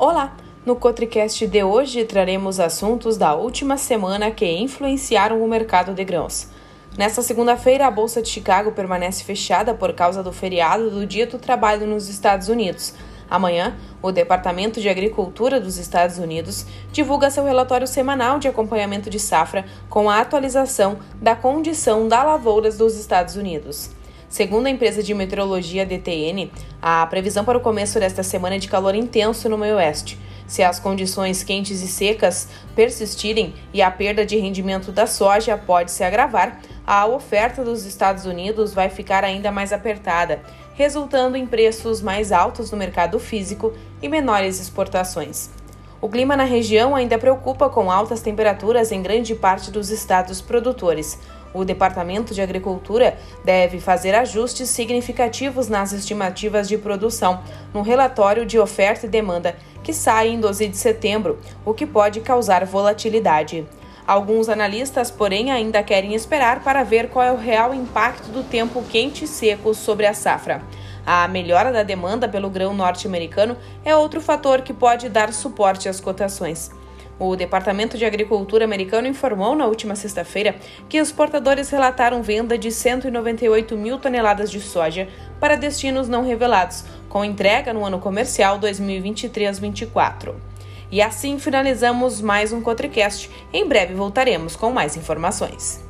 Olá! No Cotricast de hoje traremos assuntos da última semana que influenciaram o mercado de grãos. Nesta segunda-feira, a Bolsa de Chicago permanece fechada por causa do feriado do Dia do Trabalho nos Estados Unidos. Amanhã, o Departamento de Agricultura dos Estados Unidos divulga seu relatório semanal de acompanhamento de safra com a atualização da condição das lavouras dos Estados Unidos. Segundo a empresa de meteorologia DTN, a previsão para o começo desta semana é de calor intenso no meio oeste. Se as condições quentes e secas persistirem e a perda de rendimento da soja pode se agravar, a oferta dos Estados Unidos vai ficar ainda mais apertada, resultando em preços mais altos no mercado físico e menores exportações. O clima na região ainda preocupa com altas temperaturas em grande parte dos estados produtores. O Departamento de Agricultura deve fazer ajustes significativos nas estimativas de produção no relatório de oferta e demanda que sai em 12 de setembro, o que pode causar volatilidade. Alguns analistas, porém, ainda querem esperar para ver qual é o real impacto do tempo quente e seco sobre a safra. A melhora da demanda pelo grão norte-americano é outro fator que pode dar suporte às cotações. O Departamento de Agricultura americano informou na última sexta-feira que exportadores relataram venda de 198 mil toneladas de soja para destinos não revelados, com entrega no ano comercial 2023-24. E assim finalizamos mais um Cotricast. Em breve voltaremos com mais informações.